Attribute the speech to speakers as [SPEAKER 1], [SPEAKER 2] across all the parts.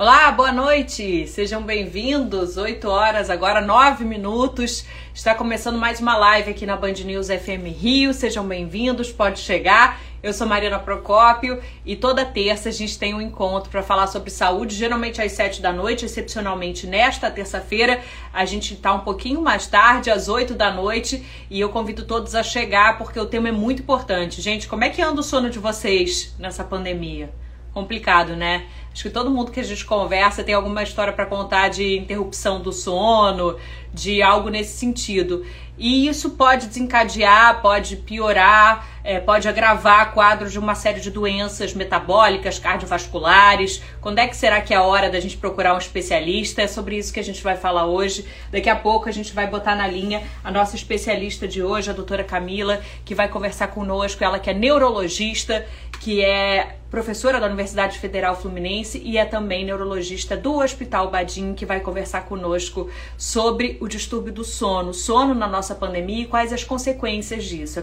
[SPEAKER 1] Olá, boa noite, sejam bem-vindos. 8 horas, agora 9 minutos. Está começando mais uma live aqui na Band News FM Rio. Sejam bem-vindos, pode chegar. Eu sou Mariana Procópio e toda terça a gente tem um encontro para falar sobre saúde, geralmente às 7 da noite, excepcionalmente nesta terça-feira. A gente está um pouquinho mais tarde, às 8 da noite, e eu convido todos a chegar porque o tema é muito importante. Gente, como é que anda o sono de vocês nessa pandemia? Complicado, né? Acho que todo mundo que a gente conversa tem alguma história para contar de interrupção do sono, de algo nesse sentido. E isso pode desencadear, pode piorar, é, pode agravar quadros de uma série de doenças metabólicas, cardiovasculares. Quando é que será que é a hora da gente procurar um especialista? É sobre isso que a gente vai falar hoje. Daqui a pouco a gente vai botar na linha a nossa especialista de hoje, a doutora Camila, que vai conversar conosco. Ela que é neurologista, que é professora da Universidade Federal Fluminense e é também neurologista do Hospital Badim, que vai conversar conosco sobre o distúrbio do sono, sono na nossa pandemia e quais as consequências disso.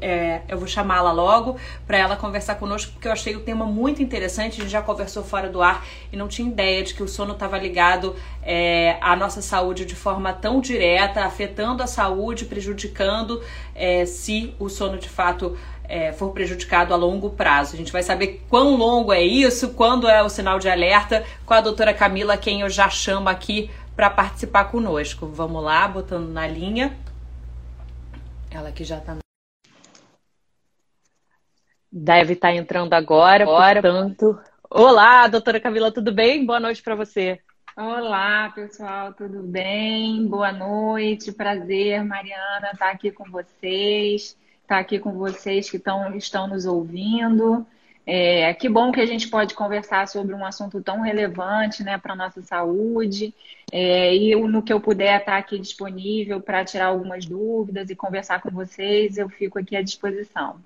[SPEAKER 1] É, eu vou chamá-la logo para ela conversar conosco, porque eu achei o tema muito interessante. A gente já conversou fora do ar e não tinha ideia de que o sono estava ligado é, à nossa saúde de forma tão direta, afetando a saúde, prejudicando é, se o sono de fato é, for prejudicado a longo prazo. A gente vai saber quão longo é isso, quando é o sinal de alerta, com a doutora Camila, quem eu já chamo aqui para participar conosco. Vamos lá, botando na linha. Ela que já está. Deve estar tá entrando agora, agora, portanto. Olá, doutora Camila, tudo bem? Boa noite para você.
[SPEAKER 2] Olá, pessoal, tudo bem? Boa noite, prazer, Mariana, estar tá aqui com vocês estar aqui com vocês que tão, estão nos ouvindo. É, que bom que a gente pode conversar sobre um assunto tão relevante né, para a nossa saúde. É, e no que eu puder estar aqui disponível para tirar algumas dúvidas e conversar com vocês, eu fico aqui à disposição.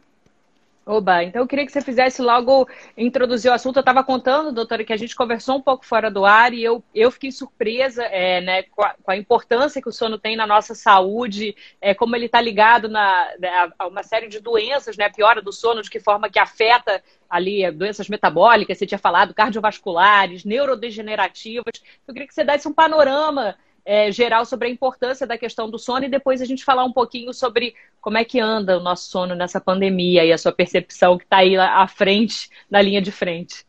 [SPEAKER 1] Oba, então eu queria que você fizesse logo introduzir o assunto. Eu estava contando, doutora, que a gente conversou um pouco fora do ar e eu, eu fiquei surpresa é, né, com a, com, a, importância que o sono tem na nossa saúde, é, como ele está ligado na, né, a uma série de doenças, né, piora do sono, de que forma que afeta ali doenças metabólicas, você tinha falado, cardiovasculares, neurodegenerativas. Eu queria que você desse um panorama é, geral sobre a importância da questão do sono e depois a gente falar um pouquinho sobre como é que anda o nosso sono nessa pandemia e a sua percepção que está aí à frente, na linha de frente.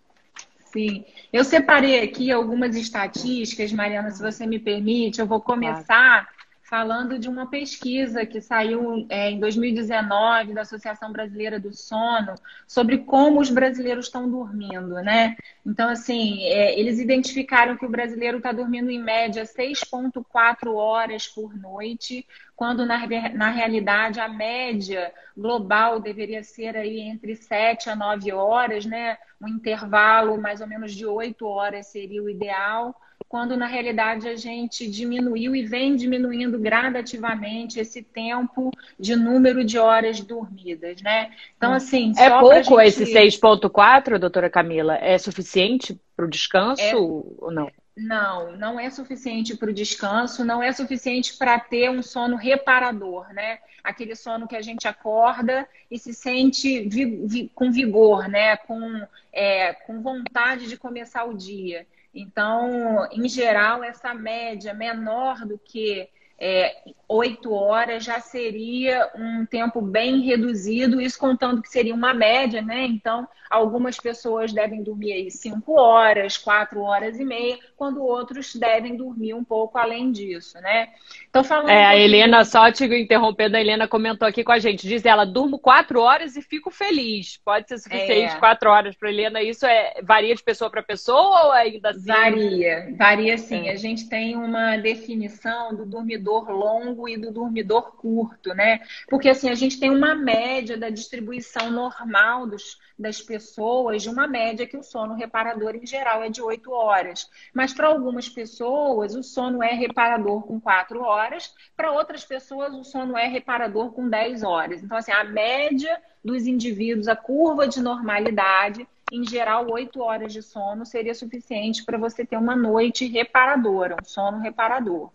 [SPEAKER 2] Sim, eu separei aqui algumas estatísticas, Mariana, se você me permite, eu vou começar claro falando de uma pesquisa que saiu é, em 2019 da Associação Brasileira do Sono sobre como os brasileiros estão dormindo, né? Então, assim, é, eles identificaram que o brasileiro está dormindo em média 6,4 horas por noite, quando na, na realidade a média global deveria ser aí entre 7 a 9 horas, né? Um intervalo mais ou menos de 8 horas seria o ideal quando na realidade a gente diminuiu e vem diminuindo gradativamente esse tempo de número de horas dormidas, né?
[SPEAKER 1] Então, assim. É pouco gente... esse 6,4, doutora Camila? É suficiente para o descanso é... ou não?
[SPEAKER 2] Não, não é suficiente para o descanso, não é suficiente para ter um sono reparador, né? Aquele sono que a gente acorda e se sente vi, vi, com vigor, né? Com, é, com vontade de começar o dia. Então, em geral, essa média menor do que é, oito horas já seria um tempo bem reduzido, isso contando que seria uma média, né? Então, algumas pessoas devem dormir aí cinco horas, quatro horas e meia, quando outros devem dormir um pouco além disso, né?
[SPEAKER 1] Então, falando. É, a Helena, só te interrompendo, a Helena comentou aqui com a gente, diz ela, durmo quatro horas e fico feliz. Pode ser suficiente é. quatro horas para Helena. Isso é varia de pessoa para pessoa ou ainda assim?
[SPEAKER 2] Varia, varia sim. É. A gente tem uma definição do dormidor longo e do dormidor curto, né? Porque assim, a gente tem uma média da distribuição normal dos, das pessoas, de uma média que o sono reparador em geral é de 8 horas. Mas para algumas pessoas, o sono é reparador com 4 horas, para outras pessoas, o sono é reparador com 10 horas. Então, assim, a média dos indivíduos, a curva de normalidade, em geral, 8 horas de sono seria suficiente para você ter uma noite reparadora, um sono reparador.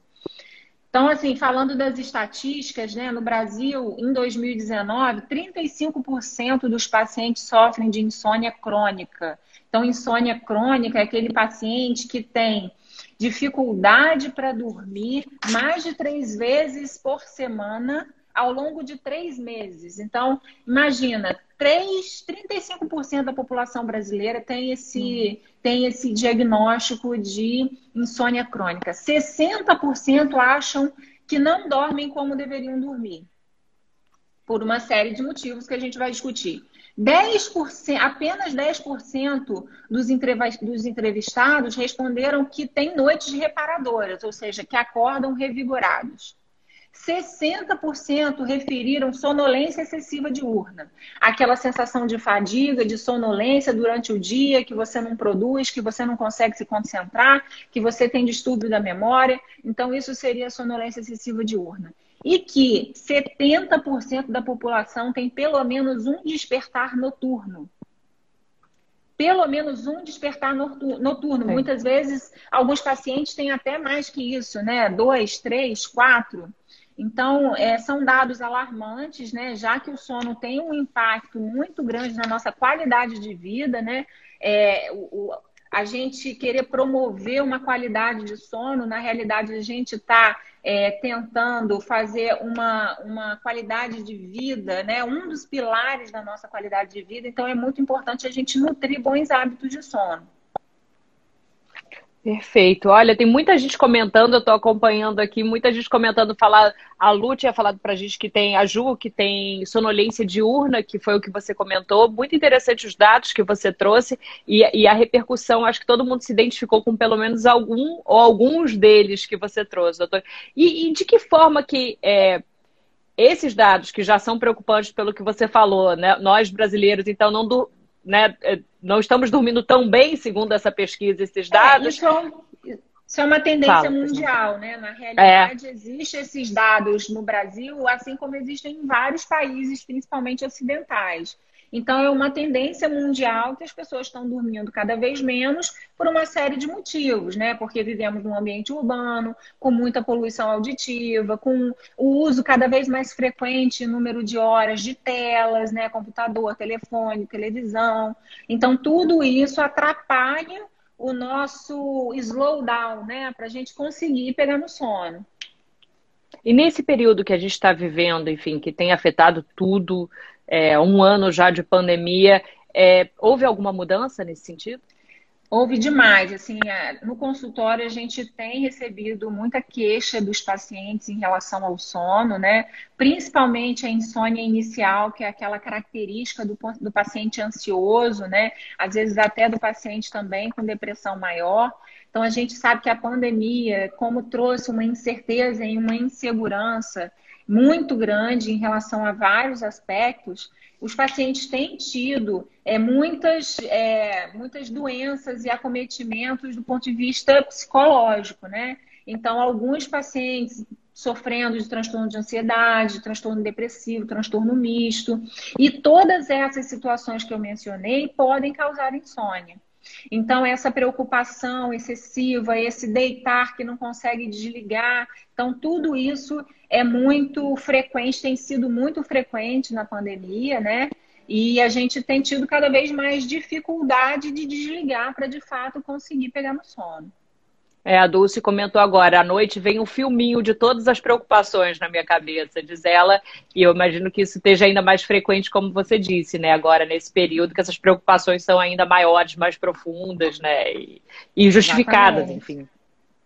[SPEAKER 2] Então, assim, falando das estatísticas, né, no Brasil, em 2019, 35% dos pacientes sofrem de insônia crônica. Então, insônia crônica é aquele paciente que tem dificuldade para dormir mais de três vezes por semana ao longo de três meses. Então, imagina, 3, 35% da população brasileira tem esse, uhum. tem esse diagnóstico de insônia crônica. 60% acham que não dormem como deveriam dormir. Por uma série de motivos que a gente vai discutir. 10%, apenas 10% dos, dos entrevistados responderam que têm noites reparadoras, ou seja, que acordam revigorados. 60% referiram sonolência excessiva diurna. Aquela sensação de fadiga, de sonolência durante o dia, que você não produz, que você não consegue se concentrar, que você tem distúrbio da memória. Então, isso seria sonolência excessiva diurna. E que 70% da população tem pelo menos um despertar noturno pelo menos um despertar noturno. Muitas vezes, alguns pacientes têm até mais que isso, né? Dois, três, quatro. Então, é, são dados alarmantes, né? Já que o sono tem um impacto muito grande na nossa qualidade de vida, né? É, o, a gente querer promover uma qualidade de sono, na realidade, a gente está é, tentando fazer uma, uma qualidade de vida, né? Um dos pilares da nossa qualidade de vida. Então, é muito importante a gente nutrir bons hábitos de sono.
[SPEAKER 1] Perfeito. Olha, tem muita gente comentando, eu estou acompanhando aqui, muita gente comentando, falar, a Lu tinha falado para a gente que tem a Ju, que tem sonolência diurna, que foi o que você comentou. Muito interessante os dados que você trouxe e, e a repercussão, acho que todo mundo se identificou com pelo menos algum ou alguns deles que você trouxe, doutor. E, e de que forma que é, esses dados, que já são preocupantes pelo que você falou, né? Nós brasileiros, então, não do né, é, não estamos dormindo tão bem, segundo essa pesquisa, esses é, dados. É,
[SPEAKER 2] isso, isso, é uma tendência Fala, mundial, né? Na realidade, é. existem esses dados no Brasil, assim como existem em vários países, principalmente ocidentais. Então, é uma tendência mundial que as pessoas estão dormindo cada vez menos por uma série de motivos, né? Porque vivemos num ambiente urbano, com muita poluição auditiva, com o uso cada vez mais frequente, número de horas de telas, né? Computador, telefone, televisão. Então, tudo isso atrapalha o nosso slowdown, né? Para a gente conseguir pegar no sono.
[SPEAKER 1] E nesse período que a gente está vivendo, enfim, que tem afetado tudo, é, um ano já de pandemia. É, houve alguma mudança nesse sentido?
[SPEAKER 2] Houve demais. Assim, é, no consultório a gente tem recebido muita queixa dos pacientes em relação ao sono, né? Principalmente a insônia inicial, que é aquela característica do, do paciente ansioso, né? Às vezes até do paciente também com depressão maior. Então a gente sabe que a pandemia, como trouxe uma incerteza e uma insegurança muito grande em relação a vários aspectos, os pacientes têm tido é, muitas, é, muitas doenças e acometimentos do ponto de vista psicológico, né? Então, alguns pacientes sofrendo de transtorno de ansiedade, transtorno depressivo, transtorno misto, e todas essas situações que eu mencionei podem causar insônia. Então, essa preocupação excessiva, esse deitar que não consegue desligar, então, tudo isso é muito frequente, tem sido muito frequente na pandemia, né? E a gente tem tido cada vez mais dificuldade de desligar para de fato conseguir pegar no sono.
[SPEAKER 1] É, a Dulce comentou agora, à noite vem um filminho de todas as preocupações na minha cabeça, diz ela, e eu imagino que isso esteja ainda mais frequente, como você disse, né? Agora, nesse período, que essas preocupações são ainda maiores, mais profundas, né? E, e justificadas, Exatamente. enfim.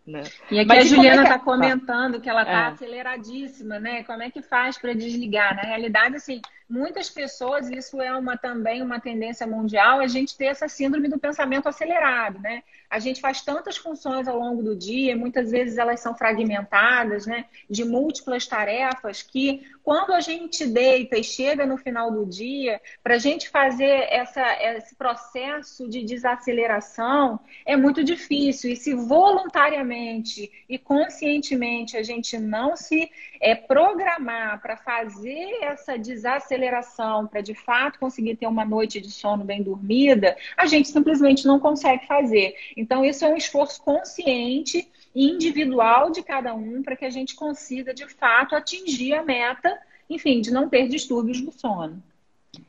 [SPEAKER 2] Né? E aqui Mas a Juliana está é que... comentando que ela está é. aceleradíssima, né? Como é que faz para desligar? Na realidade, assim, muitas pessoas, isso é uma também uma tendência mundial, a gente ter essa síndrome do pensamento acelerado, né? A gente faz tantas funções ao longo do dia, muitas vezes elas são fragmentadas, né? De múltiplas tarefas, que quando a gente deita e chega no final do dia, para a gente fazer essa, esse processo de desaceleração é muito difícil. E se voluntariamente e conscientemente a gente não se é, programar para fazer essa desaceleração, para de fato conseguir ter uma noite de sono bem dormida, a gente simplesmente não consegue fazer. Então, isso é um esforço consciente individual de cada um para que a gente consiga, de fato, atingir a meta, enfim, de não ter distúrbios do sono.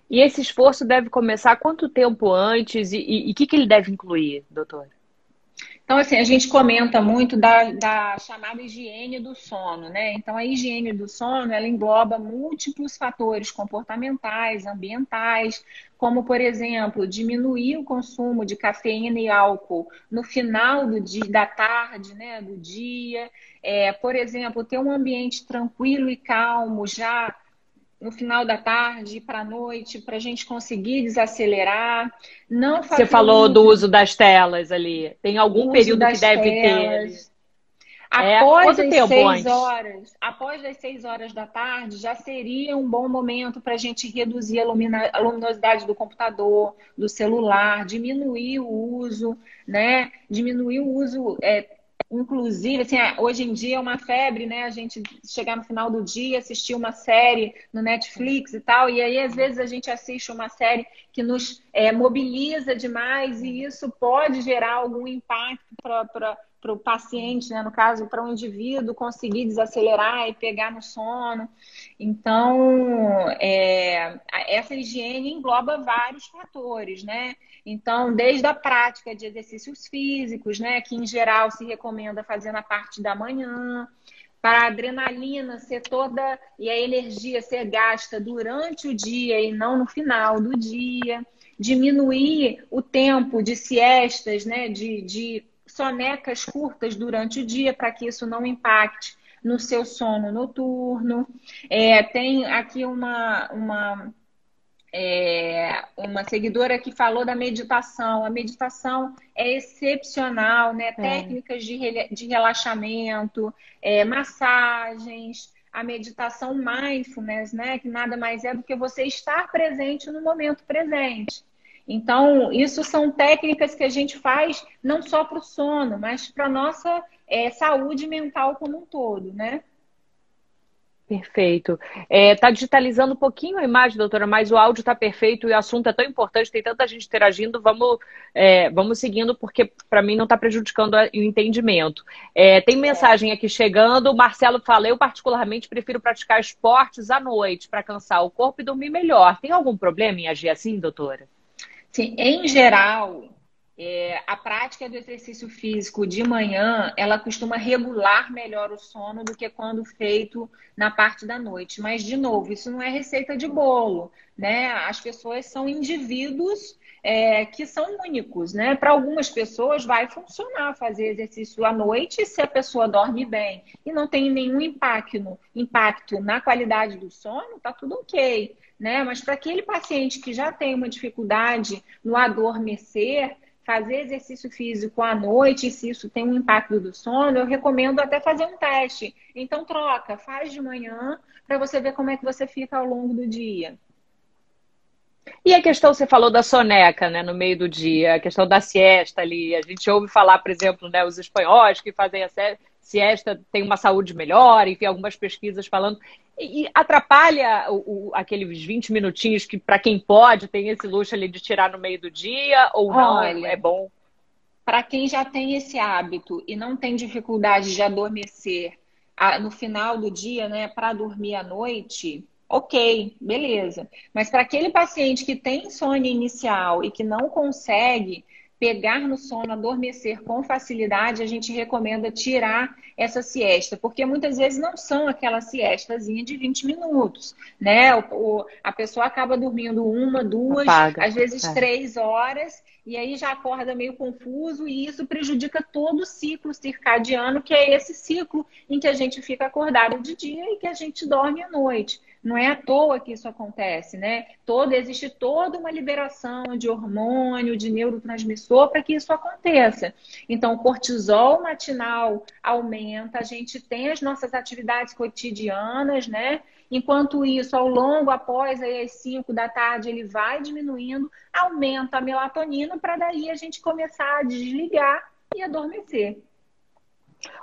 [SPEAKER 1] E esse esforço deve começar quanto tempo antes e o que, que ele deve incluir, doutora?
[SPEAKER 2] Então, assim, a gente comenta muito da, da, chamada higiene do sono, né? Então, a higiene do sono, ela engloba múltiplos fatores comportamentais, ambientais, como, por exemplo, diminuir o consumo de cafeína e álcool no final do dia, da tarde, né, do dia. É, por exemplo, ter um ambiente tranquilo e calmo já no final da tarde para a noite, para a gente conseguir desacelerar. Não
[SPEAKER 1] Você falou do uso das telas ali. Tem algum período que deve telas. ter?
[SPEAKER 2] É, após é, as seis antes? horas, após as seis horas da tarde, já seria um bom momento para a gente reduzir a, lumina, a, luminosidade do computador, do celular, diminuir o uso, né? Diminuir o uso é, Inclusive, assim, é, hoje em dia é uma febre, né? A gente chegar no final do dia, assistir uma série no Netflix e tal, e aí às vezes a gente assiste uma série que nos é, mobiliza demais e isso pode gerar algum impacto para para o paciente, né? no caso, para o um indivíduo conseguir desacelerar e pegar no sono. Então, é, essa higiene engloba vários fatores, né? Então, desde a prática de exercícios físicos, né, que em geral se recomenda fazer na parte da manhã, para a adrenalina ser toda e a energia ser gasta durante o dia e não no final do dia, diminuir o tempo de siestas, né, de, de sonecas curtas durante o dia, para que isso não impacte no seu sono noturno. É, tem aqui uma, uma é, uma seguidora que falou da meditação. A meditação é excepcional, né? É. Técnicas de, de relaxamento, é, massagens, a meditação mindfulness, né? Que nada mais é do que você estar presente no momento presente. Então, isso são técnicas que a gente faz não só para o sono, mas para a nossa é, saúde mental como um todo, né?
[SPEAKER 1] Perfeito. Está é, tá digitalizando um pouquinho a imagem, doutora, mas o áudio está perfeito e o assunto é tão importante, tem tanta gente interagindo, vamos, é, vamos seguindo, porque para mim não está prejudicando o entendimento. É, tem mensagem aqui chegando, o Marcelo fala, eu particularmente prefiro praticar esportes à noite para cansar o corpo e dormir melhor. Tem algum problema em agir assim, doutora?
[SPEAKER 2] Sim, em geral, é, a prática do exercício físico de manhã, ela costuma regular melhor o sono do que quando feito na parte da noite. Mas, de novo, isso não é receita de bolo, né? As pessoas são indivíduos é, que são únicos, né? Para algumas pessoas vai funcionar fazer exercício à noite se a pessoa dorme bem e não tem nenhum impacto, impacto na qualidade do sono, tá tudo ok, né? Mas para aquele paciente que já tem uma dificuldade no adormecer, fazer exercício físico à noite, se isso tem um impacto do sono, eu recomendo até fazer um teste. Então, troca, faz de manhã para você ver como é que você fica ao longo do dia.
[SPEAKER 1] E a questão, você falou da soneca, né, no meio do dia, a questão da siesta ali. A gente ouve falar, por exemplo, né, os espanhóis que fazem a siesta tem uma saúde melhor, enfim, algumas pesquisas falando. E atrapalha o, o, aqueles 20 minutinhos que, para quem pode, tem esse luxo ali de tirar no meio do dia, ou não? É, Olha, é bom?
[SPEAKER 2] Para quem já tem esse hábito e não tem dificuldade de adormecer no final do dia, né, para dormir à noite, ok, beleza. Mas para aquele paciente que tem insônia inicial e que não consegue pegar no sono, adormecer com facilidade, a gente recomenda tirar essa siesta, porque muitas vezes não são aquela siestazinha de 20 minutos, né? O, o, a pessoa acaba dormindo uma, duas, Apaga. às vezes é. três horas, e aí já acorda meio confuso, e isso prejudica todo o ciclo circadiano, que é esse ciclo em que a gente fica acordado de dia e que a gente dorme à noite. Não é à toa que isso acontece, né? Todo, existe toda uma liberação de hormônio, de neurotransmissor para que isso aconteça. Então, o cortisol matinal aumenta, a gente tem as nossas atividades cotidianas, né? Enquanto isso, ao longo, após aí, as 5 da tarde, ele vai diminuindo, aumenta a melatonina para daí a gente começar a desligar e adormecer.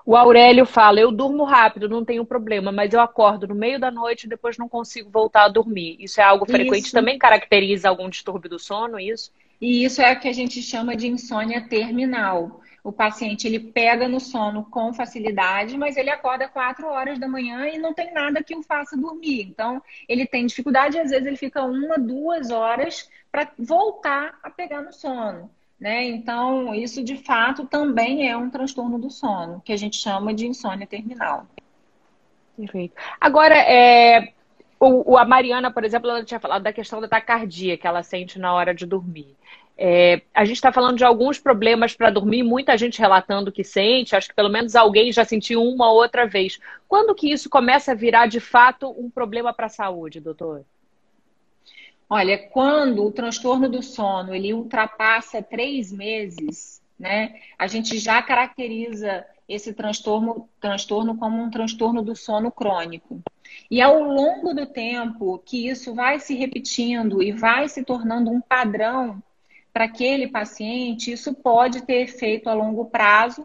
[SPEAKER 1] O Aurélio fala: eu durmo rápido, não tenho problema, mas eu acordo no meio da noite e depois não consigo voltar a dormir. Isso é algo frequente? Isso. Também caracteriza algum distúrbio do sono, isso?
[SPEAKER 2] E isso é o que a gente chama de insônia terminal. o paciente ele pega no sono com facilidade, mas ele acorda quatro horas da manhã e não tem nada que o faça dormir. Então, ele tem dificuldade e às vezes ele fica uma, duas horas para voltar a pegar no sono. Né? Então, isso de fato também é um transtorno do sono, que a gente chama de insônia terminal.
[SPEAKER 1] Perfeito. Agora, é, o, a Mariana, por exemplo, ela tinha falado da questão da taquicardia que ela sente na hora de dormir. É, a gente está falando de alguns problemas para dormir, muita gente relatando que sente, acho que pelo menos alguém já sentiu uma ou outra vez. Quando que isso começa a virar de fato um problema para a saúde, doutor?
[SPEAKER 2] Olha, quando o transtorno do sono ele ultrapassa três meses, né, a gente já caracteriza esse transtorno, transtorno como um transtorno do sono crônico. E ao longo do tempo que isso vai se repetindo e vai se tornando um padrão para aquele paciente, isso pode ter efeito a longo prazo,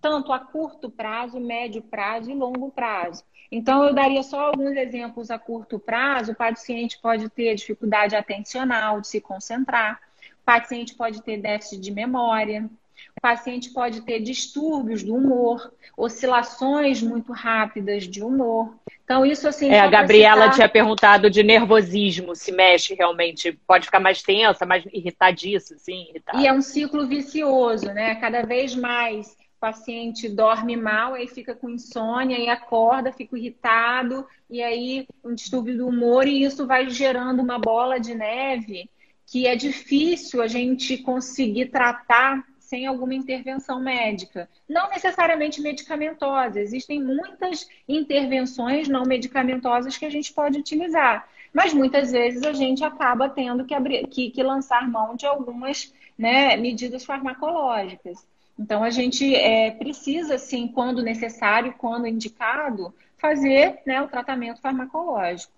[SPEAKER 2] tanto a curto prazo, médio prazo e longo prazo. Então, eu daria só alguns exemplos a curto prazo. O paciente pode ter dificuldade atencional, de se concentrar. O paciente pode ter déficit de memória. O paciente pode ter distúrbios do humor, oscilações muito rápidas de humor. Então, isso assim.
[SPEAKER 1] É, a Gabriela citar... tinha perguntado de nervosismo, se mexe realmente, pode ficar mais tensa, mais irritadiça, assim.
[SPEAKER 2] Irritada. E é um ciclo vicioso, né? Cada vez mais o paciente dorme mal, aí fica com insônia, e acorda, fica irritado, e aí um distúrbio do humor, e isso vai gerando uma bola de neve que é difícil a gente conseguir tratar sem alguma intervenção médica. Não necessariamente medicamentosa, existem muitas intervenções não medicamentosas que a gente pode utilizar. Mas muitas vezes a gente acaba tendo que, abrir, que, que lançar mão de algumas né, medidas farmacológicas. Então a gente é, precisa, sim, quando necessário, quando indicado, fazer né, o tratamento farmacológico.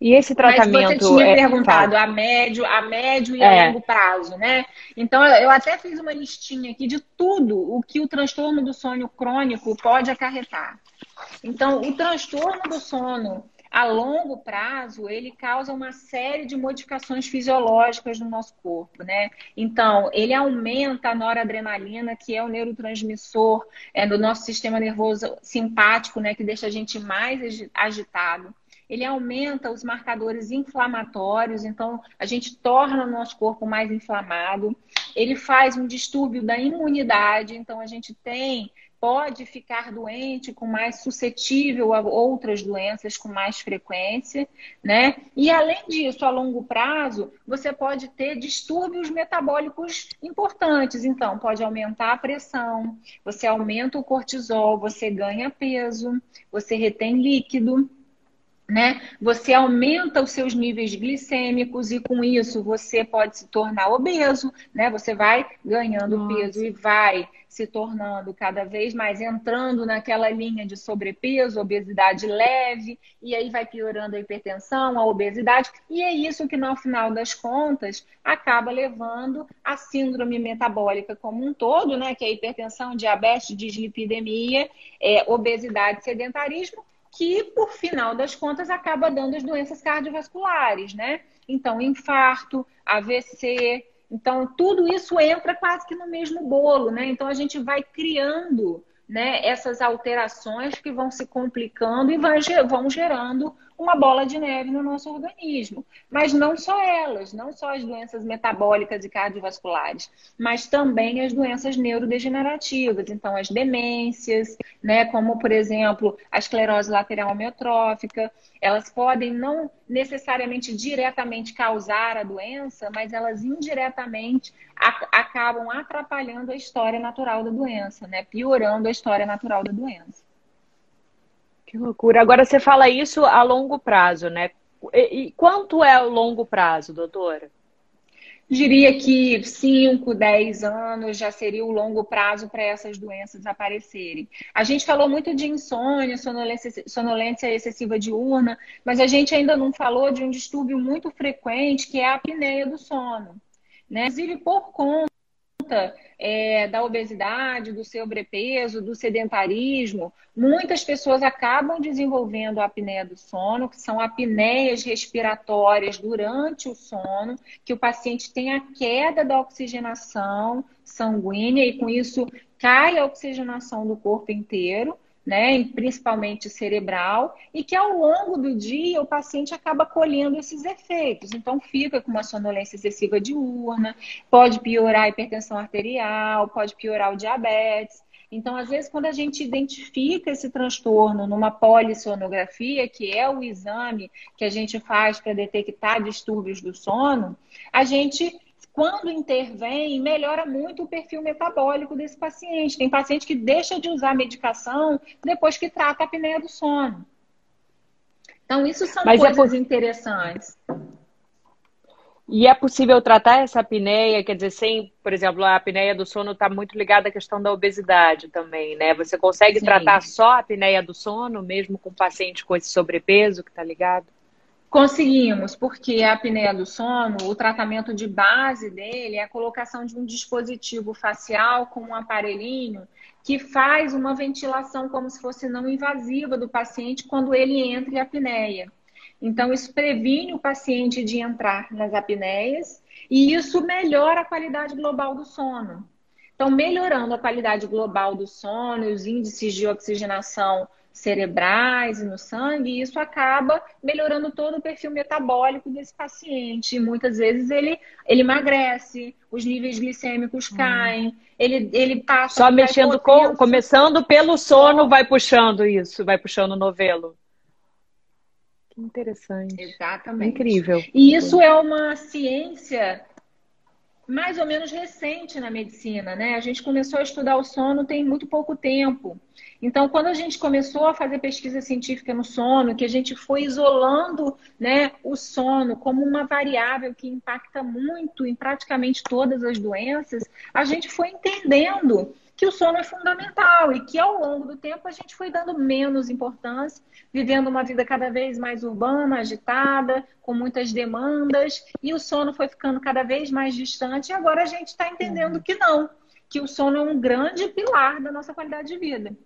[SPEAKER 1] E esse tratamento.
[SPEAKER 2] Mas você tinha é... perguntado a médio, a médio e é. a longo prazo, né? Então eu até fiz uma listinha aqui de tudo o que o transtorno do sono crônico pode acarretar. Então, o transtorno do sono a longo prazo, ele causa uma série de modificações fisiológicas no nosso corpo, né? Então, ele aumenta a noradrenalina, que é o neurotransmissor é, do nosso sistema nervoso simpático, né? Que deixa a gente mais agitado ele aumenta os marcadores inflamatórios, então a gente torna o nosso corpo mais inflamado. Ele faz um distúrbio da imunidade, então a gente tem pode ficar doente com mais suscetível a outras doenças com mais frequência, né? E além disso, a longo prazo, você pode ter distúrbios metabólicos importantes. Então, pode aumentar a pressão, você aumenta o cortisol, você ganha peso, você retém líquido né? Você aumenta os seus níveis glicêmicos e com isso você pode se tornar obeso, né? Você vai ganhando Nossa. peso e vai se tornando cada vez mais entrando naquela linha de sobrepeso, obesidade leve, e aí vai piorando a hipertensão, a obesidade, e é isso que no final das contas acaba levando a síndrome metabólica como um todo, né? Que é hipertensão, diabetes, dislipidemia, é, obesidade, sedentarismo que, por final das contas, acaba dando as doenças cardiovasculares, né? Então, infarto, AVC. Então, tudo isso entra quase que no mesmo bolo, né? Então, a gente vai criando né, essas alterações que vão se complicando e vão gerando uma bola de neve no nosso organismo. Mas não só elas, não só as doenças metabólicas e cardiovasculares, mas também as doenças neurodegenerativas, então as demências, né, como por exemplo a esclerose lateral amiotrófica, elas podem não necessariamente diretamente causar a doença, mas elas indiretamente acabam atrapalhando a história natural da doença, né, piorando a história natural da doença.
[SPEAKER 1] Que loucura. Agora você fala isso a longo prazo, né? E, quanto é o longo prazo, doutora?
[SPEAKER 2] Diria que 5, 10 anos já seria o longo prazo para essas doenças aparecerem. A gente falou muito de insônia, sonolência, sonolência excessiva diurna, mas a gente ainda não falou de um distúrbio muito frequente que é a apneia do sono. Né? Inclusive, por conta é, da obesidade, do sobrepeso, do sedentarismo, muitas pessoas acabam desenvolvendo a apneia do sono, que são apneias respiratórias durante o sono, que o paciente tem a queda da oxigenação sanguínea e com isso cai a oxigenação do corpo inteiro né, principalmente cerebral, e que ao longo do dia o paciente acaba colhendo esses efeitos. Então, fica com uma sonolência excessiva diurna, pode piorar a hipertensão arterial, pode piorar o diabetes. Então, às vezes, quando a gente identifica esse transtorno numa polissonografia, que é o exame que a gente faz para detectar distúrbios do sono, a gente quando intervém, melhora muito o perfil metabólico desse paciente. Tem paciente que deixa de usar medicação depois que trata a apneia do sono. Então, isso são Mas é coisas é... interessantes.
[SPEAKER 1] E é possível tratar essa apneia, quer dizer, sem, por exemplo, a apneia do sono está muito ligada à questão da obesidade também, né? Você consegue Sim. tratar só a apneia do sono, mesmo com paciente com esse sobrepeso que está ligado?
[SPEAKER 2] Conseguimos, porque a apneia do sono, o tratamento de base dele é a colocação de um dispositivo facial com um aparelhinho que faz uma ventilação como se fosse não invasiva do paciente quando ele entra em apneia. Então, isso previne o paciente de entrar nas apneias e isso melhora a qualidade global do sono. Então, melhorando a qualidade global do sono, os índices de oxigenação cerebrais e no sangue, e isso acaba melhorando todo o perfil metabólico desse paciente. E muitas vezes ele, ele emagrece, os níveis glicêmicos hum. caem, ele, ele passa.
[SPEAKER 1] Só mexendo com, começando pelo sono, vai puxando isso, vai puxando o novelo. Que interessante.
[SPEAKER 2] Exatamente.
[SPEAKER 1] Incrível.
[SPEAKER 2] E isso é uma ciência mais ou menos recente na medicina, né? A gente começou a estudar o sono tem muito pouco tempo. Então, quando a gente começou a fazer pesquisa científica no sono, que a gente foi isolando né, o sono como uma variável que impacta muito em praticamente todas as doenças, a gente foi entendendo que o sono é fundamental e que ao longo do tempo a gente foi dando menos importância, vivendo uma vida cada vez mais urbana, agitada, com muitas demandas, e o sono foi ficando cada vez mais distante, e agora a gente está entendendo que não, que o sono é um grande pilar da nossa qualidade de vida.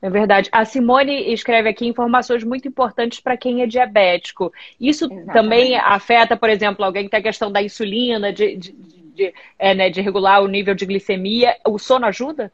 [SPEAKER 1] É verdade. A Simone escreve aqui informações muito importantes para quem é diabético. Isso Exatamente. também afeta, por exemplo, alguém que tem a questão da insulina, de, de, de, é, né, de regular o nível de glicemia. O sono ajuda?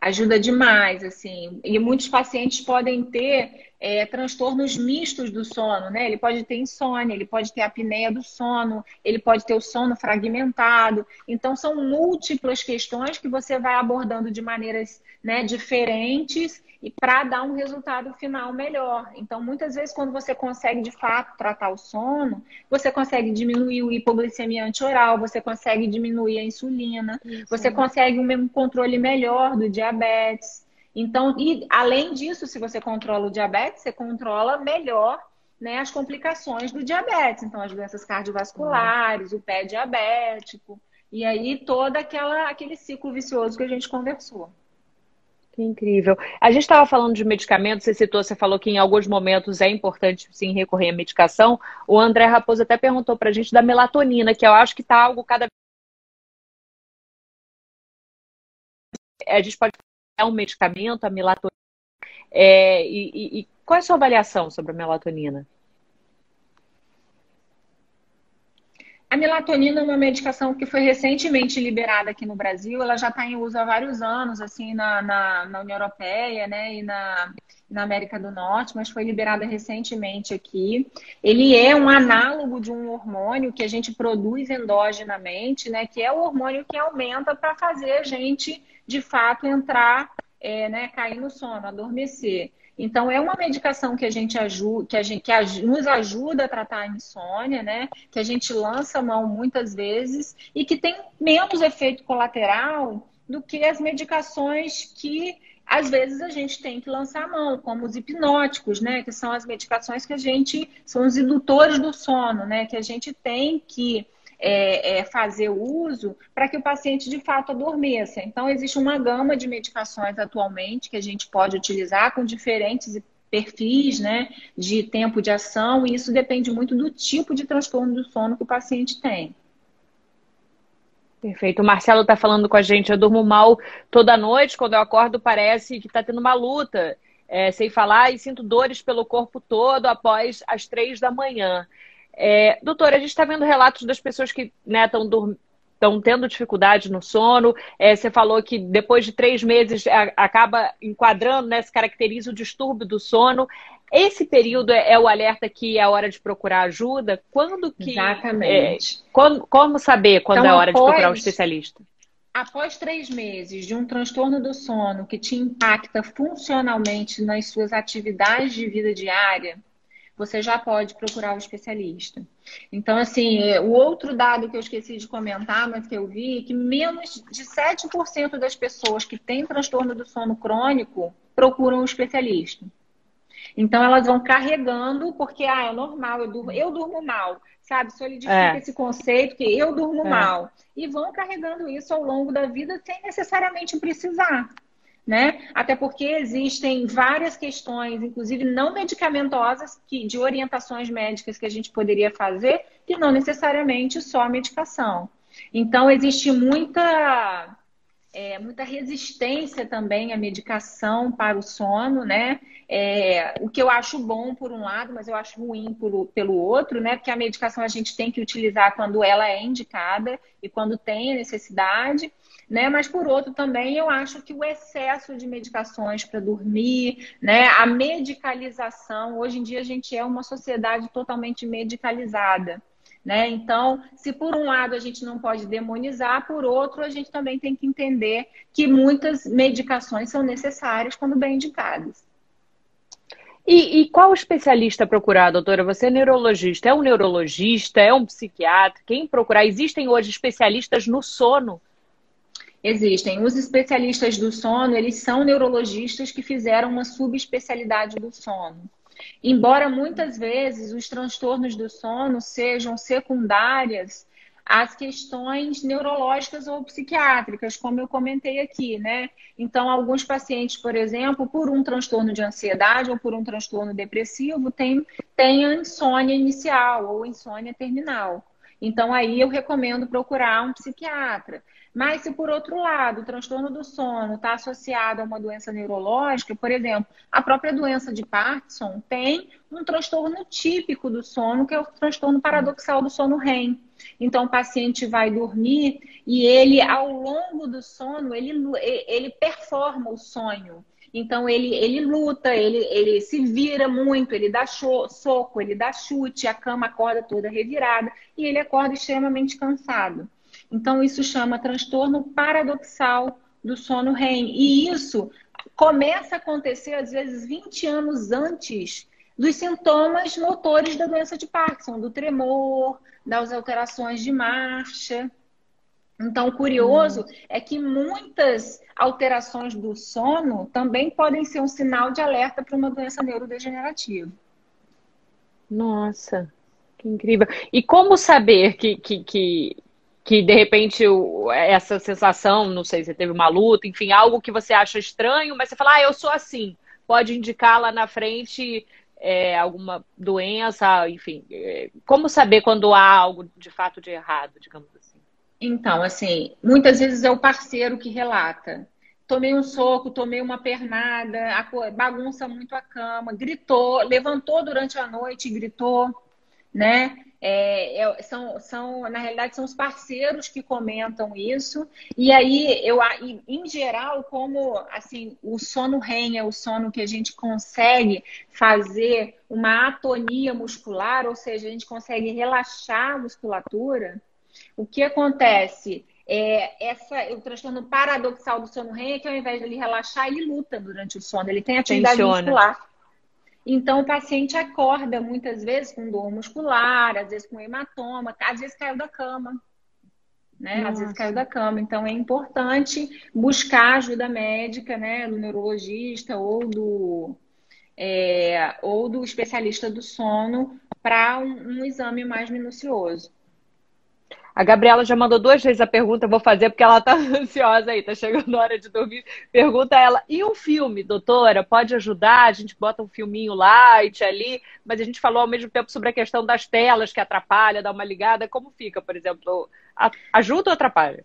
[SPEAKER 2] Ajuda demais, assim. E muitos pacientes podem ter é, transtornos mistos do sono, né? Ele pode ter insônia, ele pode ter apneia do sono, ele pode ter o sono fragmentado. Então, são múltiplas questões que você vai abordando de maneiras né, diferentes e para dar um resultado final melhor. Então, muitas vezes, quando você consegue de fato tratar o sono, você consegue diminuir o hipoglicemia antioral, você consegue diminuir a insulina, Isso. você consegue um controle melhor do diabetes. Então, e além disso, se você controla o diabetes, você controla melhor né, as complicações do diabetes. Então, as doenças cardiovasculares, uhum. o pé diabético, e aí todo aquela, aquele ciclo vicioso que a gente conversou.
[SPEAKER 1] Que incrível. A gente estava falando de medicamentos, você citou, você falou que em alguns momentos é importante sim recorrer à medicação. O André Raposo até perguntou para a gente da melatonina, que eu acho que está algo cada a gente pode é um medicamento, a melatonina. É, e, e, qual é a sua avaliação sobre a melatonina?
[SPEAKER 2] A melatonina é uma medicação que foi recentemente liberada aqui no Brasil. Ela já está em uso há vários anos, assim, na, na, na União Europeia, né, e na, na América do Norte, mas foi liberada recentemente aqui. Ele é um análogo de um hormônio que a gente produz endogenamente, né, que é o hormônio que aumenta para fazer a gente, de fato, entrar, é, né, cair no sono, adormecer. Então, é uma medicação que a gente ajuda, que, a gente, que nos ajuda a tratar a insônia, né? Que a gente lança mão muitas vezes e que tem menos efeito colateral do que as medicações que às vezes a gente tem que lançar mão, como os hipnóticos, né? Que são as medicações que a gente são os indutores do sono, né? Que a gente tem que é, é, fazer o uso para que o paciente de fato adormeça. Então, existe uma gama de medicações atualmente que a gente pode utilizar com diferentes perfis né, de tempo de ação, e isso depende muito do tipo de transtorno do sono que o paciente tem.
[SPEAKER 1] Perfeito. O Marcelo está falando com a gente. Eu durmo mal toda noite. Quando eu acordo, parece que está tendo uma luta. É, sem falar, e sinto dores pelo corpo todo após as três da manhã. É, doutora, a gente está vendo relatos das pessoas que estão né, estão tendo dificuldade no sono. É, você falou que depois de três meses a, acaba enquadrando, né, se caracteriza o distúrbio do sono. Esse período é, é, o alerta que é a hora de procurar ajuda? Quando que.
[SPEAKER 2] Exatamente.
[SPEAKER 1] É, como, como, saber quando então, é a hora após, de procurar um especialista?
[SPEAKER 2] Após três meses de um transtorno do sono que te impacta funcionalmente nas suas atividades de vida diária, você já pode procurar o especialista. Então, assim, é, o outro dado que eu esqueci de comentar, mas que eu vi, é que menos de 7% das pessoas que têm transtorno do sono crônico procuram um especialista. Então, elas vão carregando, porque, ah, é normal, eu durmo, eu durmo mal, sabe? Solidifica é. esse conceito que eu durmo é. mal. E vão carregando isso ao longo da vida sem necessariamente precisar né? Até porque existem várias questões, inclusive não medicamentosas, que, de orientações médicas que a gente poderia fazer, que não necessariamente só a medicação. Então, existe muita, é, muita resistência também à medicação para o sono, né? É, o que eu acho bom por um lado, mas eu acho ruim por, pelo outro, né? Porque a medicação a gente tem que utilizar quando ela é indicada e quando tem a necessidade né? Mas por outro também eu acho que o excesso de medicações para dormir, né? A medicalização, hoje em dia a gente é uma sociedade totalmente medicalizada. Né? Então, se por um lado a gente não pode demonizar, por outro a gente também tem que entender que muitas medicações são necessárias quando bem indicadas.
[SPEAKER 1] E, e, qual especialista procurar, doutora? Você é neurologista? É um neurologista? É um psiquiatra? Quem procurar? Existem hoje especialistas no sono
[SPEAKER 2] Existem. Os especialistas do sono, eles são neurologistas que fizeram uma subespecialidade do sono. Embora muitas vezes os transtornos do sono sejam secundárias às questões neurológicas ou psiquiátricas, como eu comentei aqui, né? Então, alguns pacientes, por exemplo, por um transtorno de ansiedade ou por um transtorno depressivo, têm, a insônia inicial ou insônia terminal. Então, aí eu recomendo procurar um psiquiatra. Mas se por outro lado o transtorno do sono está associado a uma doença neurológica, por exemplo, a própria doença de Parkinson tem um transtorno típico do sono, que é o transtorno paradoxal do sono REM. Então o paciente vai dormir e ele, ao longo do sono, ele, ele performa o sonho. Então ele, ele luta, ele, ele se vira muito, ele dá soco, ele dá chute, a cama acorda toda revirada e ele acorda extremamente cansado. Então, isso chama transtorno paradoxal do sono REM. E isso começa a acontecer, às vezes, 20 anos antes dos sintomas motores da doença de Parkinson, do tremor, das alterações de marcha. Então, o curioso hum. é que muitas alterações do sono também podem ser um sinal de alerta para uma doença neurodegenerativa.
[SPEAKER 1] Nossa, que incrível. E como saber que, que, que que de repente essa sensação, não sei, você teve uma luta, enfim, algo que você acha estranho, mas você fala, ah, eu sou assim, pode indicar lá na frente é, alguma doença, enfim, é, como saber quando há algo de fato de errado, digamos assim?
[SPEAKER 2] Então, assim, muitas vezes é o parceiro que relata. Tomei um soco, tomei uma pernada, bagunça muito a cama, gritou, levantou durante a noite e gritou, né? É, são, são, na realidade, são os parceiros que comentam isso. E aí, eu, em geral, como assim, o sono REM é o sono que a gente consegue fazer uma atonia muscular, ou seja, a gente consegue relaxar a musculatura, o que acontece? É, essa, o transtorno paradoxal do sono REM é que ao invés de ele relaxar, ele luta durante o sono, ele tem atividade Tensiona. muscular. Então, o paciente acorda muitas vezes com dor muscular, às vezes com hematoma, às vezes caiu da cama. Né? Às vezes caiu da cama. Então, é importante buscar ajuda médica, né? Do neurologista ou do, é, ou do especialista do sono para um, um exame mais minucioso.
[SPEAKER 1] A Gabriela já mandou duas vezes a pergunta, vou fazer porque ela tá ansiosa aí, tá chegando a hora de dormir. Pergunta ela: e um filme, doutora? Pode ajudar? A gente bota um filminho light ali, mas a gente falou ao mesmo tempo sobre a questão das telas que atrapalha, dá uma ligada. Como fica, por exemplo? Ajuda ou atrapalha?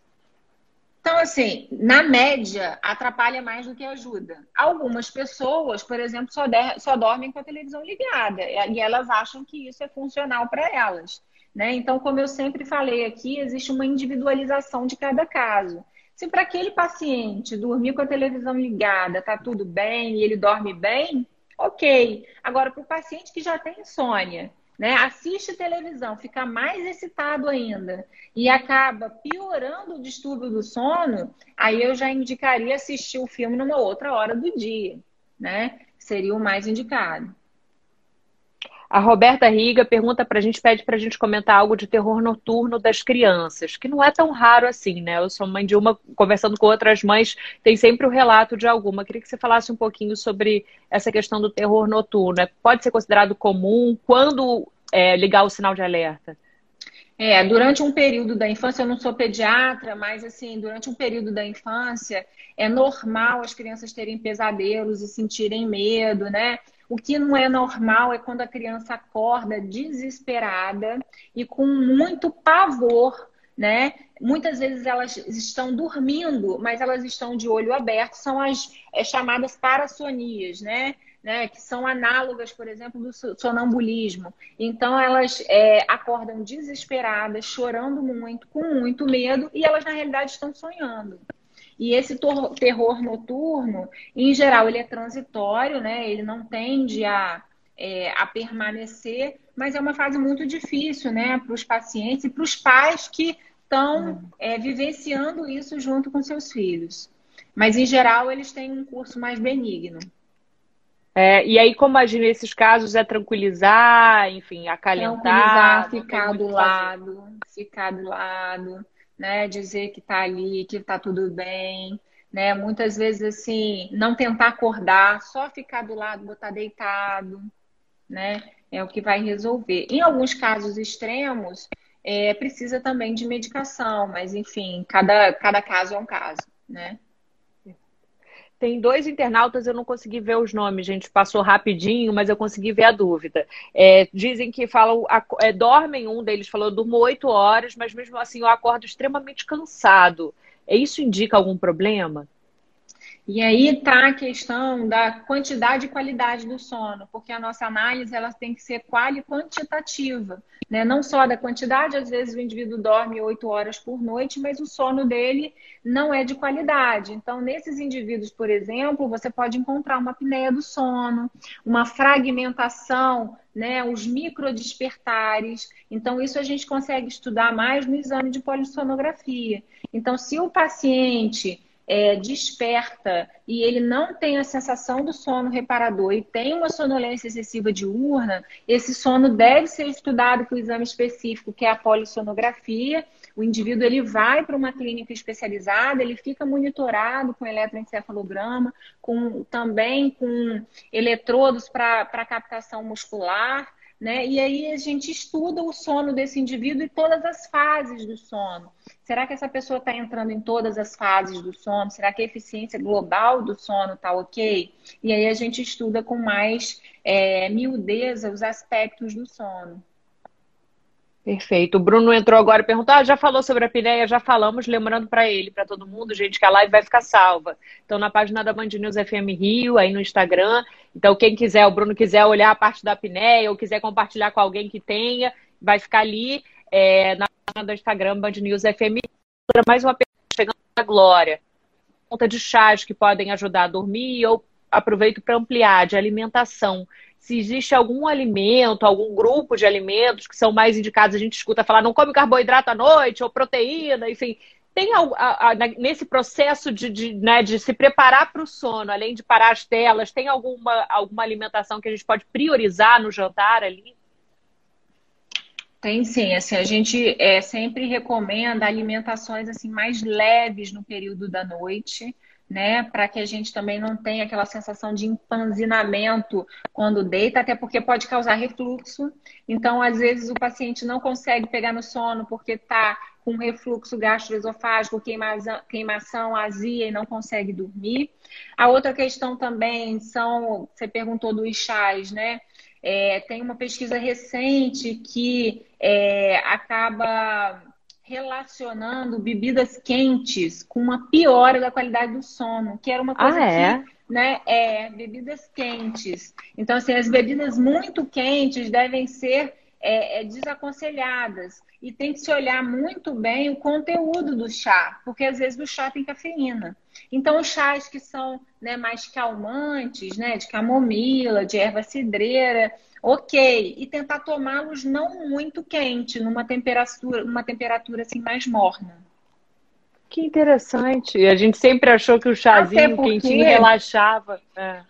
[SPEAKER 2] Então, assim, na média, atrapalha mais do que ajuda. Algumas pessoas, por exemplo, só, só dormem com a televisão ligada e elas acham que isso é funcional para elas. Né? Então, como eu sempre falei aqui, existe uma individualização de cada caso. Se para aquele paciente dormir com a televisão ligada está tudo bem e ele dorme bem, ok. Agora, para o paciente que já tem insônia, né, assiste televisão, fica mais excitado ainda e acaba piorando o distúrbio do sono, aí eu já indicaria assistir o filme numa outra hora do dia, né? Seria o mais indicado.
[SPEAKER 1] A Roberta Riga pergunta para a gente, pede para a gente comentar algo de terror noturno das crianças, que não é tão raro assim, né? Eu sou mãe de uma, conversando com outras mães, tem sempre o relato de alguma. Queria que você falasse um pouquinho sobre essa questão do terror noturno. Pode ser considerado comum? Quando é, ligar o sinal de alerta?
[SPEAKER 2] É, durante um período da infância, eu não sou pediatra, mas assim, durante um período da infância, é normal as crianças terem pesadelos e sentirem medo, né? O que não é normal é quando a criança acorda desesperada e com muito pavor, né? Muitas vezes elas estão dormindo, mas elas estão de olho aberto, são as é, chamadas parassonias, né? né? Que são análogas, por exemplo, do sonambulismo. Então elas é, acordam desesperadas, chorando muito, com muito medo, e elas na realidade estão sonhando. E esse terror noturno, em geral, ele é transitório, né? Ele não tende a, é, a permanecer, mas é uma fase muito difícil, né? Para os pacientes e para os pais que estão é, vivenciando isso junto com seus filhos. Mas, em geral, eles têm um curso mais benigno.
[SPEAKER 1] É, e aí, como agir nesses casos é tranquilizar, enfim, acalentar.
[SPEAKER 2] Tranquilizar, ficar do lado, ficar do lado né? Dizer que está ali, que está tudo bem, né? Muitas vezes assim, não tentar acordar, só ficar do lado, botar deitado, né? É o que vai resolver. Em alguns casos extremos, é, precisa também de medicação, mas enfim, cada, cada caso é um caso, né?
[SPEAKER 1] Tem dois internautas, eu não consegui ver os nomes, gente. Passou rapidinho, mas eu consegui ver a dúvida. É, dizem que falam, é, dormem, um deles falou, durmo oito horas, mas mesmo assim eu acordo extremamente cansado. É, isso indica algum problema?
[SPEAKER 2] E aí está a questão da quantidade e qualidade do sono, porque a nossa análise ela tem que ser qual e quantitativa, né? Não só da quantidade, às vezes o indivíduo dorme oito horas por noite, mas o sono dele não é de qualidade. Então, nesses indivíduos, por exemplo, você pode encontrar uma apneia do sono, uma fragmentação, né? Os microdespertares. Então, isso a gente consegue estudar mais no exame de polissonografia. Então, se o paciente é, desperta e ele não tem a sensação do sono reparador e tem uma sonolência excessiva diurna, esse sono deve ser estudado com o exame específico, que é a polissonografia. O indivíduo ele vai para uma clínica especializada, ele fica monitorado com eletroencefalograma, com, também com eletrodos para captação muscular. Né? E aí a gente estuda o sono desse indivíduo e todas as fases do sono. Será que essa pessoa está entrando em todas as fases do sono? Será que a eficiência global do sono está ok? E aí a gente estuda com mais é, miudeza os aspectos do sono.
[SPEAKER 1] Perfeito. O Bruno entrou agora e perguntou: ah, já falou sobre a apneia? Já falamos, lembrando para ele, para todo mundo, gente, que a live vai ficar salva. Então, na página da Band News FM Rio, aí no Instagram. Então, quem quiser, o Bruno quiser olhar a parte da apneia ou quiser compartilhar com alguém que tenha, vai ficar ali é, na página do Instagram Band News FM. Mais uma pergunta chegando a Glória. Conta de chás que podem ajudar a dormir ou aproveito para ampliar de alimentação se existe algum alimento, algum grupo de alimentos que são mais indicados, a gente escuta falar não come carboidrato à noite, ou proteína, enfim. Tem a, a, a, nesse processo de, de, né, de se preparar para o sono, além de parar as telas, tem alguma, alguma alimentação que a gente pode priorizar no jantar ali?
[SPEAKER 2] Tem sim, assim, a gente é, sempre recomenda alimentações assim mais leves no período da noite, né? Para que a gente também não tenha aquela sensação de empanzinamento quando deita, até porque pode causar refluxo. Então, às vezes, o paciente não consegue pegar no sono porque está com refluxo gastroesofágico, queimação, queimação, azia e não consegue dormir. A outra questão também são, você perguntou dos chás, né? É, tem uma pesquisa recente que é, acaba relacionando bebidas quentes com uma piora da qualidade do sono, que era uma coisa
[SPEAKER 1] ah, é?
[SPEAKER 2] que, né, é, bebidas quentes. Então, assim, as bebidas muito quentes devem ser é, é, desaconselhadas. E tem que se olhar muito bem o conteúdo do chá, porque às vezes o chá tem cafeína. Então, os chás que são né, mais calmantes, né, de camomila, de erva cidreira, ok. E tentar tomá-los não muito quente, numa temperatura, uma temperatura assim mais morna.
[SPEAKER 1] Que interessante. A gente sempre achou que o chazinho quentinho relaxava. É.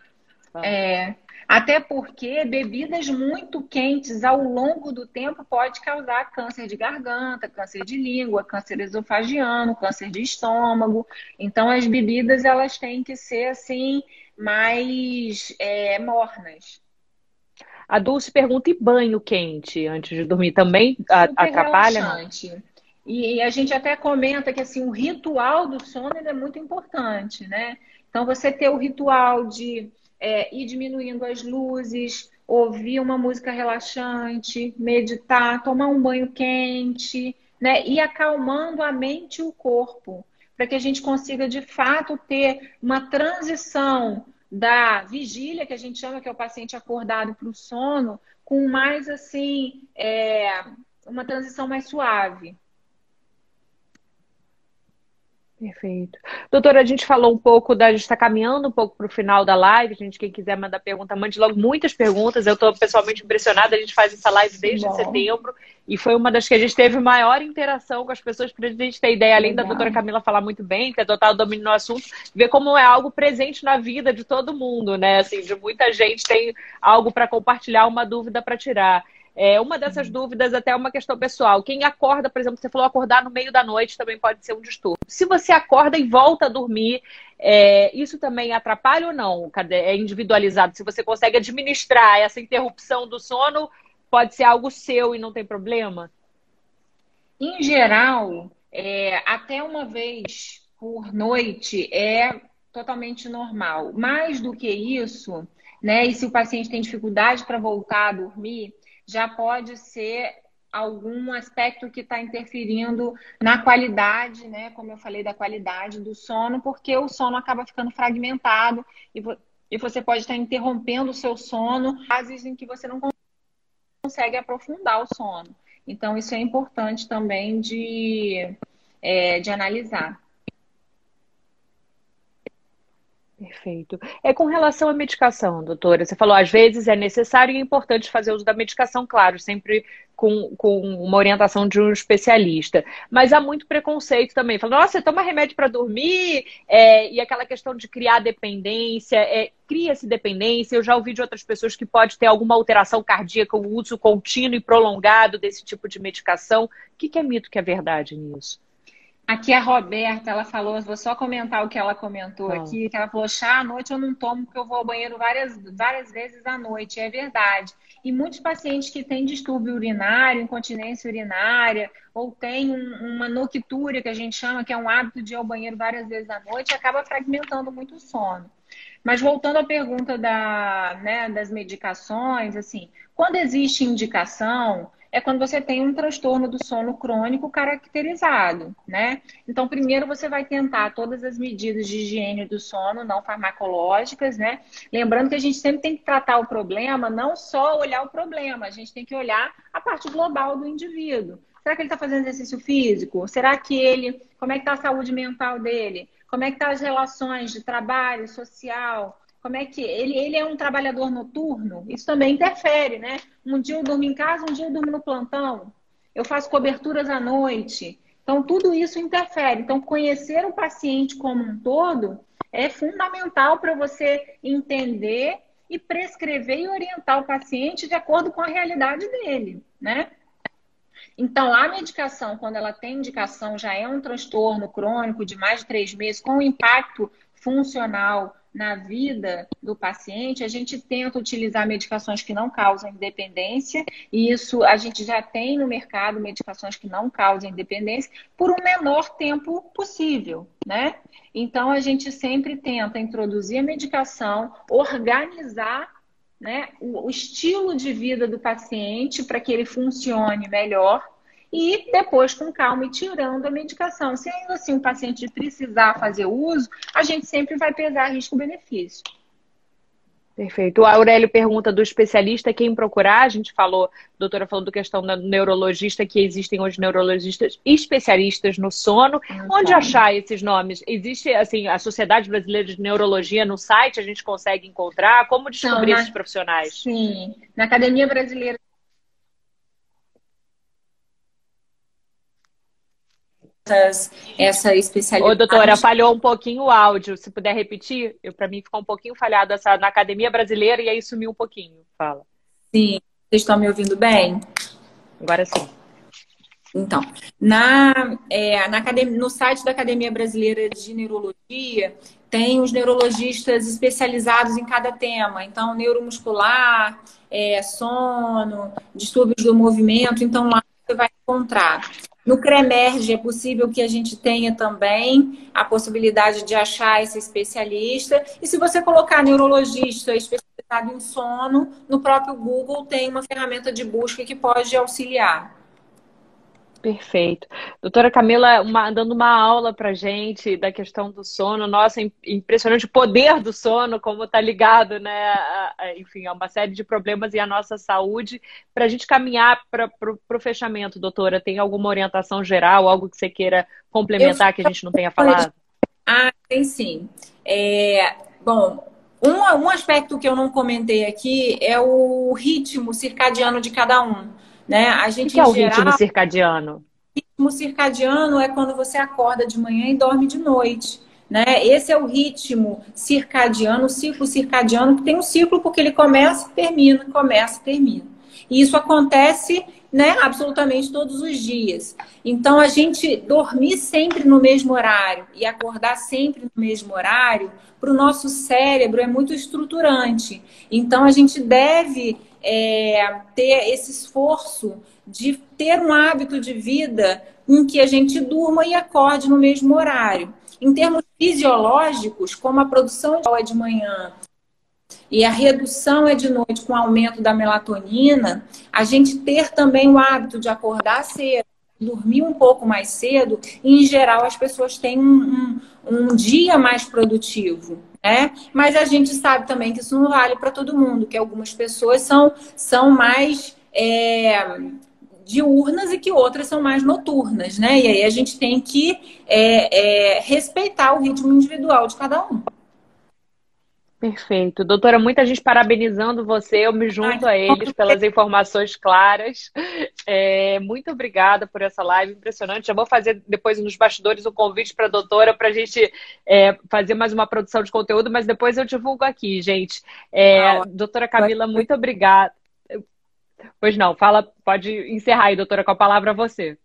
[SPEAKER 2] é. Até porque bebidas muito quentes ao longo do tempo pode causar câncer de garganta, câncer de língua, câncer esofagiano, câncer de estômago. Então as bebidas elas têm que ser assim mais é, mornas.
[SPEAKER 1] A Dulce pergunta: e banho quente antes de dormir também Super atrapalha? Relaxante.
[SPEAKER 2] E a gente até comenta que assim o ritual do sono é muito importante, né? Então você ter o ritual de é, ir diminuindo as luzes, ouvir uma música relaxante, meditar, tomar um banho quente, né? E acalmando a mente e o corpo, para que a gente consiga de fato ter uma transição da vigília, que a gente chama que é o paciente acordado para o sono, com mais assim, é, uma transição mais suave.
[SPEAKER 1] Perfeito. Doutora, a gente falou um pouco da. A gente está caminhando um pouco para o final da live. Gente, quem quiser mandar pergunta, mande logo muitas perguntas. Eu estou pessoalmente impressionada. A gente faz essa live desde Bom. setembro e foi uma das que a gente teve maior interação com as pessoas, para a gente ter ideia, além Legal. da doutora Camila falar muito bem, ter total domínio no assunto, ver como é algo presente na vida de todo mundo, né? Assim, de muita gente tem algo para compartilhar, uma dúvida para tirar. É, uma dessas uhum. dúvidas até é uma questão pessoal. Quem acorda, por exemplo, você falou acordar no meio da noite também pode ser um distúrbio. Se você acorda e volta a dormir, é, isso também atrapalha ou não? É individualizado. Se você consegue administrar essa interrupção do sono, pode ser algo seu e não tem problema?
[SPEAKER 2] Em geral, é, até uma vez por noite é totalmente normal. Mais do que isso, né? E se o paciente tem dificuldade para voltar a dormir, já pode ser algum aspecto que está interferindo na qualidade, né? Como eu falei, da qualidade do sono, porque o sono acaba ficando fragmentado e, vo e você pode estar interrompendo o seu sono, fases em que você não consegue aprofundar o sono. Então, isso é importante também de, é, de analisar.
[SPEAKER 1] Perfeito. É com relação à medicação, doutora. Você falou, às vezes é necessário e é importante fazer uso da medicação, claro, sempre com, com uma orientação de um especialista. Mas há muito preconceito também. Fala, nossa, você toma remédio para dormir, é, e aquela questão de criar dependência, é, cria-se dependência. Eu já ouvi de outras pessoas que pode ter alguma alteração cardíaca, o uso contínuo e prolongado desse tipo de medicação. O que, que é mito, que é verdade nisso?
[SPEAKER 2] Aqui a Roberta, ela falou, vou só comentar o que ela comentou ah. aqui, que ela falou, chá à noite eu não tomo porque eu vou ao banheiro várias, várias vezes à noite. É verdade. E muitos pacientes que têm distúrbio urinário, incontinência urinária, ou tem um, uma noctúria, que a gente chama, que é um hábito de ir ao banheiro várias vezes à noite, acaba fragmentando muito o sono. Mas voltando à pergunta da, né, das medicações, assim, quando existe indicação, é quando você tem um transtorno do sono crônico caracterizado, né? Então, primeiro você vai tentar todas as medidas de higiene do sono não farmacológicas, né? Lembrando que a gente sempre tem que tratar o problema, não só olhar o problema, a gente tem que olhar a parte global do indivíduo. Será que ele está fazendo exercício físico? Será que ele. Como é que está a saúde mental dele? Como é que estão tá as relações de trabalho, social? Como é que ele, ele é um trabalhador noturno? Isso também interfere, né? Um dia eu durmo em casa, um dia eu durmo no plantão. Eu faço coberturas à noite. Então, tudo isso interfere. Então, conhecer o paciente como um todo é fundamental para você entender e prescrever e orientar o paciente de acordo com a realidade dele, né? Então, a medicação, quando ela tem indicação, já é um transtorno crônico de mais de três meses, com impacto funcional na vida do paciente, a gente tenta utilizar medicações que não causam dependência, e isso a gente já tem no mercado medicações que não causam dependência por um menor tempo possível, né? Então a gente sempre tenta introduzir a medicação, organizar né, o, o estilo de vida do paciente para que ele funcione melhor
[SPEAKER 3] e depois, com calma, e tirando a medicação. Se ainda assim o paciente precisar fazer uso, a gente sempre vai pesar risco-benefício.
[SPEAKER 1] Perfeito. O Aurélio pergunta do especialista quem procurar. A gente falou, a doutora falou do questão da neurologista, que existem hoje neurologistas especialistas no sono. Ah, Onde achar esses nomes? Existe, assim, a Sociedade Brasileira de Neurologia no site, a gente consegue encontrar? Como descobrir esses profissionais?
[SPEAKER 3] Sim, na Academia Brasileira
[SPEAKER 1] essas, essa especialidade. Ô, doutora, falhou um pouquinho o áudio. Se puder repetir, para mim ficou um pouquinho falhado essa na Academia Brasileira e aí sumiu um pouquinho. Fala.
[SPEAKER 2] Sim, vocês estão me ouvindo bem?
[SPEAKER 1] Agora sim.
[SPEAKER 2] Então, na, é, na academia, no site da Academia Brasileira de Neurologia, tem os neurologistas especializados em cada tema. Então, neuromuscular, é, sono, distúrbios do movimento. Então, lá você vai encontrar. No CREMERGE é possível que a gente tenha também a possibilidade de achar esse especialista. E se você colocar neurologista especializado em sono, no próprio Google tem uma ferramenta de busca que pode auxiliar.
[SPEAKER 1] Perfeito. Doutora Camila, uma, dando uma aula para gente da questão do sono. Nossa, impressionante o poder do sono, como está ligado, né? A, a, enfim, a uma série de problemas e a nossa saúde. Para a gente caminhar para o fechamento, doutora, tem alguma orientação geral, algo que você queira complementar Eu... que a gente não tenha falado?
[SPEAKER 2] Ah, tem sim. É, bom, um, um aspecto que eu não comentei aqui é o ritmo circadiano de cada um. Né?
[SPEAKER 1] A gente, o que é o geral, ritmo circadiano?
[SPEAKER 2] ritmo circadiano é quando você acorda de manhã e dorme de noite. Né? Esse é o ritmo circadiano, o ciclo circadiano, que tem um ciclo porque ele começa e termina, começa e termina. E isso acontece né, absolutamente todos os dias. Então, a gente dormir sempre no mesmo horário e acordar sempre no mesmo horário, para o nosso cérebro é muito estruturante. Então, a gente deve é, ter esse esforço de ter um hábito de vida em que a gente durma e acorde no mesmo horário. Em termos fisiológicos, como a produção é de manhã e a redução é de noite com o aumento da melatonina, a gente ter também o hábito de acordar cedo, dormir um pouco mais cedo, e, em geral as pessoas têm um, um, um dia mais produtivo. Né? Mas a gente sabe também que isso não vale para todo mundo, que algumas pessoas são, são mais é, diurnas e que outras são mais noturnas, né? E aí a gente tem que é, é, respeitar o ritmo individual de cada um.
[SPEAKER 1] Perfeito. Doutora, muita gente parabenizando você, eu me junto a eles pelas informações claras. É, muito obrigada por essa live impressionante. Já vou fazer depois nos bastidores o um convite para a doutora para a gente é, fazer mais uma produção de conteúdo, mas depois eu divulgo aqui, gente. É, doutora Camila, muito obrigada. Pois não, fala, pode encerrar aí, doutora, com a palavra a você.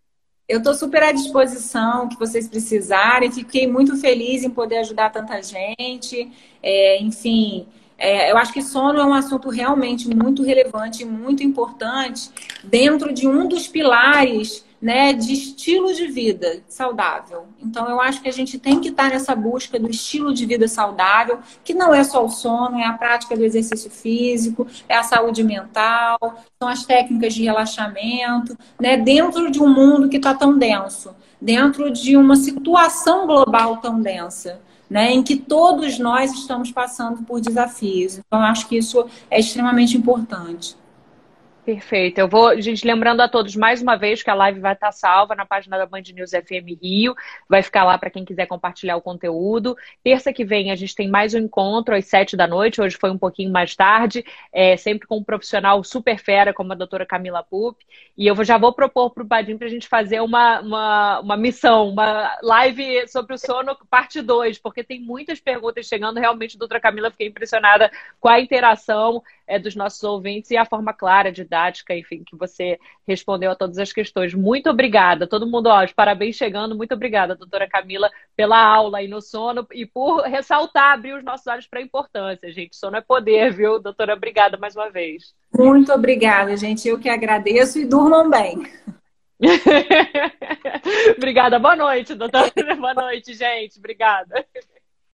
[SPEAKER 2] Eu estou super à disposição, que vocês precisarem. Fiquei muito feliz em poder ajudar tanta gente. É, enfim, é, eu acho que sono é um assunto realmente muito relevante, muito importante, dentro de um dos pilares né, de estilo de vida saudável. Então, eu acho que a gente tem que estar nessa busca do estilo de vida saudável, que não é só o sono, é a prática do exercício físico, é a saúde mental, são as técnicas de relaxamento, né, dentro de um mundo que está tão denso, dentro de uma situação global tão densa. Né, em que todos nós estamos passando por desafios. Então, acho que isso é extremamente importante.
[SPEAKER 1] Perfeito. Eu vou, gente, lembrando a todos mais uma vez que a live vai estar salva na página da Band News FM Rio. Vai ficar lá para quem quiser compartilhar o conteúdo. Terça que vem a gente tem mais um encontro às sete da noite. Hoje foi um pouquinho mais tarde, é, sempre com um profissional super fera, como a doutora Camila Pup. E eu já vou propor para o Badim para a gente fazer uma, uma, uma missão, uma live sobre o sono, parte 2, porque tem muitas perguntas chegando. Realmente, doutora Camila, fiquei impressionada com a interação é, dos nossos ouvintes e a forma clara, didática, enfim, que você respondeu a todas as questões. Muito obrigada. Todo mundo, ó, parabéns chegando. Muito obrigada, doutora Camila, pela aula aí no sono e por ressaltar, abrir os nossos olhos para a importância, gente. Sono é poder, viu? Doutora, obrigada mais uma vez.
[SPEAKER 2] Muito obrigada, gente. Eu que agradeço e durmam bem.
[SPEAKER 1] Obrigada. Boa noite, doutora. Boa noite, gente. Obrigada.